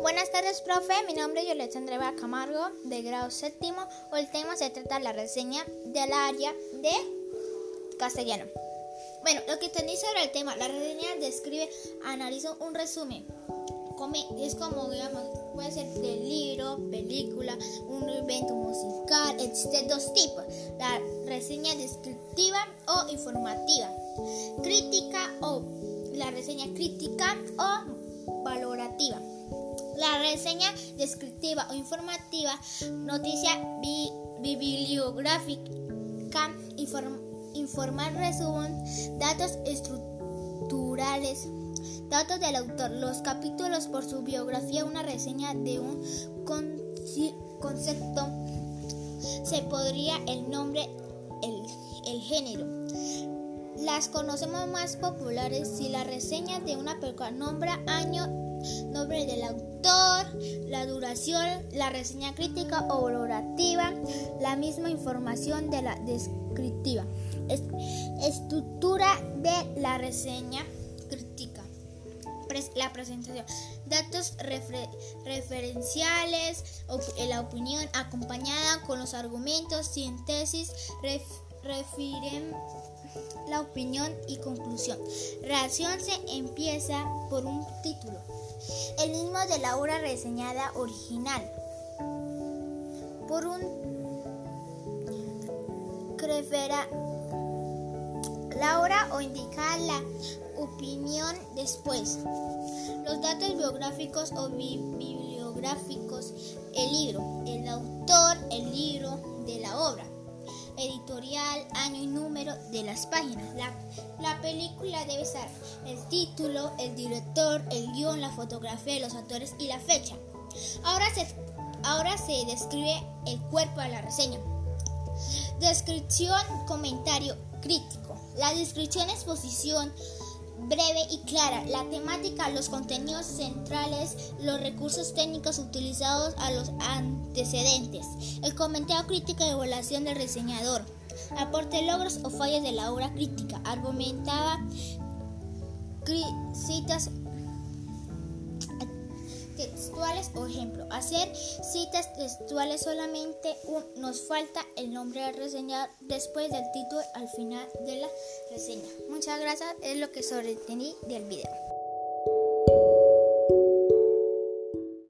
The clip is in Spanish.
Buenas tardes, profe. Mi nombre es Yolanda Andrea Camargo, de grado séptimo. El tema se trata de la reseña del área de castellano. Bueno, lo que entendí sobre el tema, la reseña describe, analiza un resumen. es como, digamos, puede ser de libro, película, un evento musical, existen dos tipos. La reseña descriptiva o informativa, crítica o la reseña crítica o valorativa. La reseña descriptiva o informativa, noticia bibliográfica, informar resumen, datos estructurales, datos del autor, los capítulos por su biografía, una reseña de un concepto, se podría el nombre, el, el género. Las conocemos más populares si la reseña de una película nombra año, nombre del autor, la duración, la reseña crítica o valorativa, la misma información de la descriptiva. Estructura de la reseña crítica. la presentación. Datos referenciales, la opinión acompañada con los argumentos, síntesis, refieren la opinión y conclusión. Reacción se empieza por un título, el mismo de la obra reseñada original, por un crefera la hora o indicar la opinión después. Los datos biográficos o bibliográficos, el libro, el autor, el libro de la obra editorial, año y número de las páginas. La, película debe ser el título, el director, el guion, la fotografía los actores y la fecha. Ahora se, ahora se describe el cuerpo de la reseña. Descripción, comentario crítico. La descripción, exposición breve y clara. La temática, los contenidos centrales, los recursos técnicos utilizados a los antecedentes. El comentario crítico y evaluación del reseñador. Aporte logros o fallas de la obra crítica. Argumentaba citas textuales o ejemplo. Hacer citas textuales solamente nos falta el nombre de reseñar después del título al final de la reseña. Muchas gracias, es lo que sobretení del video.